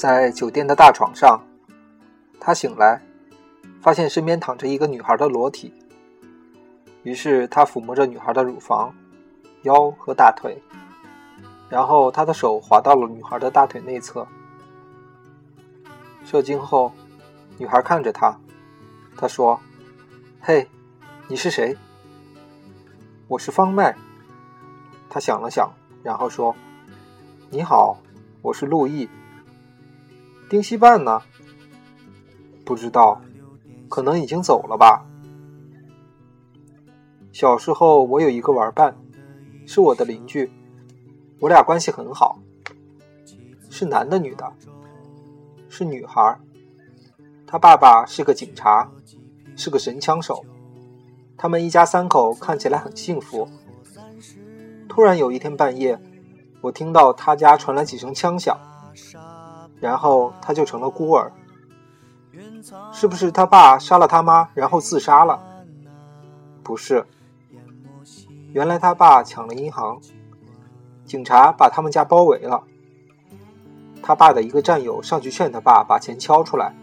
在酒店的大床上，他醒来，发现身边躺着一个女孩的裸体。于是他抚摸着女孩的乳房、腰和大腿，然后他的手滑到了女孩的大腿内侧。射精后，女孩看着他，他说：“嘿，你是谁？”“我是方麦。”他想了想，然后说：“你好，我是陆毅。”丁西半呢？不知道，可能已经走了吧。小时候我有一个玩伴，是我的邻居，我俩关系很好。是男的女的？是女孩。他爸爸是个警察，是个神枪手。他们一家三口看起来很幸福。突然有一天半夜，我听到他家传来几声枪响。然后他就成了孤儿，是不是他爸杀了他妈，然后自杀了？不是，原来他爸抢了银行，警察把他们家包围了。他爸的一个战友上去劝他爸把钱交出来，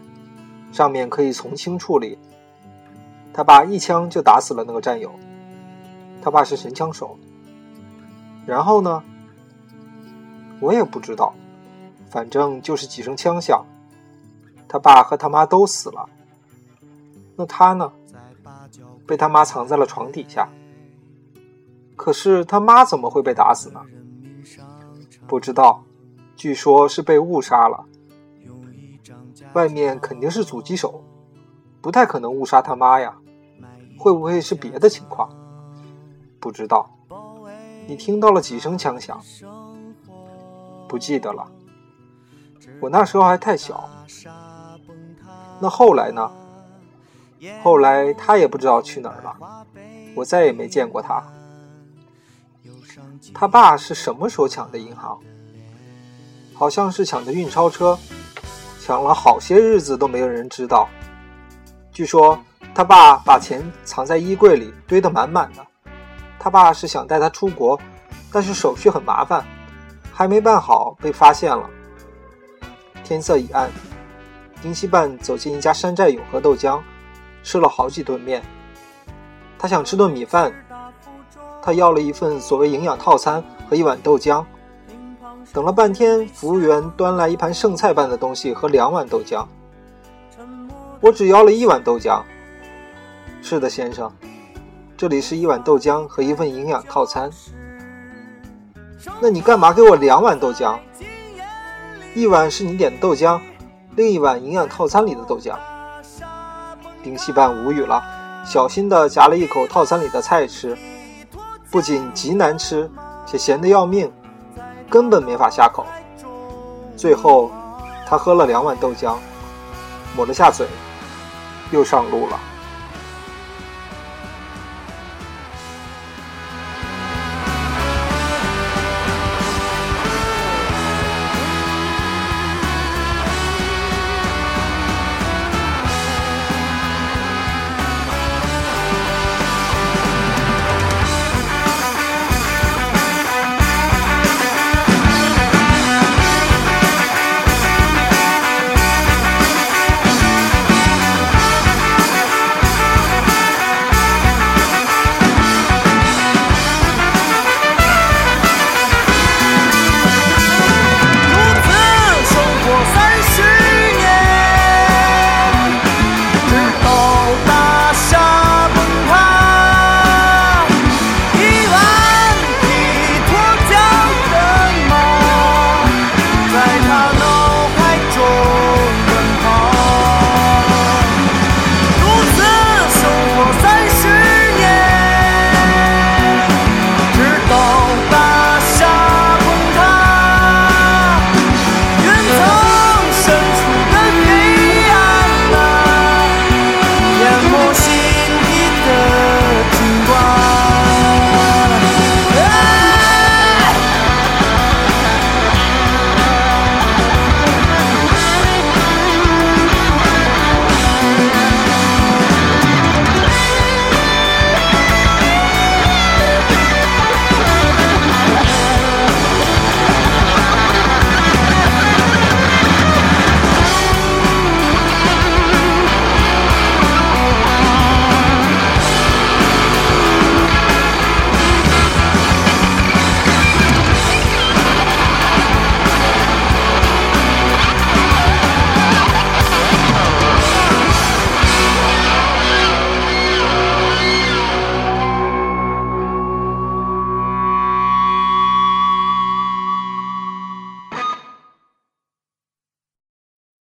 上面可以从轻处理。他爸一枪就打死了那个战友。他爸是神枪手。然后呢？我也不知道。反正就是几声枪响，他爸和他妈都死了。那他呢？被他妈藏在了床底下。可是他妈怎么会被打死呢？不知道，据说是被误杀了。外面肯定是阻击手，不太可能误杀他妈呀。会不会是别的情况？不知道。你听到了几声枪响？不记得了。我那时候还太小，那后来呢？后来他也不知道去哪儿了，我再也没见过他。他爸是什么时候抢的银行？好像是抢的运钞车，抢了好些日子都没有人知道。据说他爸把钱藏在衣柜里，堆得满满的。他爸是想带他出国，但是手续很麻烦，还没办好，被发现了。天色已暗，丁西半走进一家山寨永和豆浆，吃了好几顿面。他想吃顿米饭，他要了一份所谓营养套餐和一碗豆浆。等了半天，服务员端来一盘剩菜般的东西和两碗豆浆。我只要了一碗豆浆。是的，先生，这里是一碗豆浆和一份营养套餐。那你干嘛给我两碗豆浆？一碗是你点的豆浆，另一碗营养套餐里的豆浆。丁西半无语了，小心地夹了一口套餐里的菜吃，不仅极难吃，且咸得要命，根本没法下口。最后，他喝了两碗豆浆，抹了下嘴，又上路了。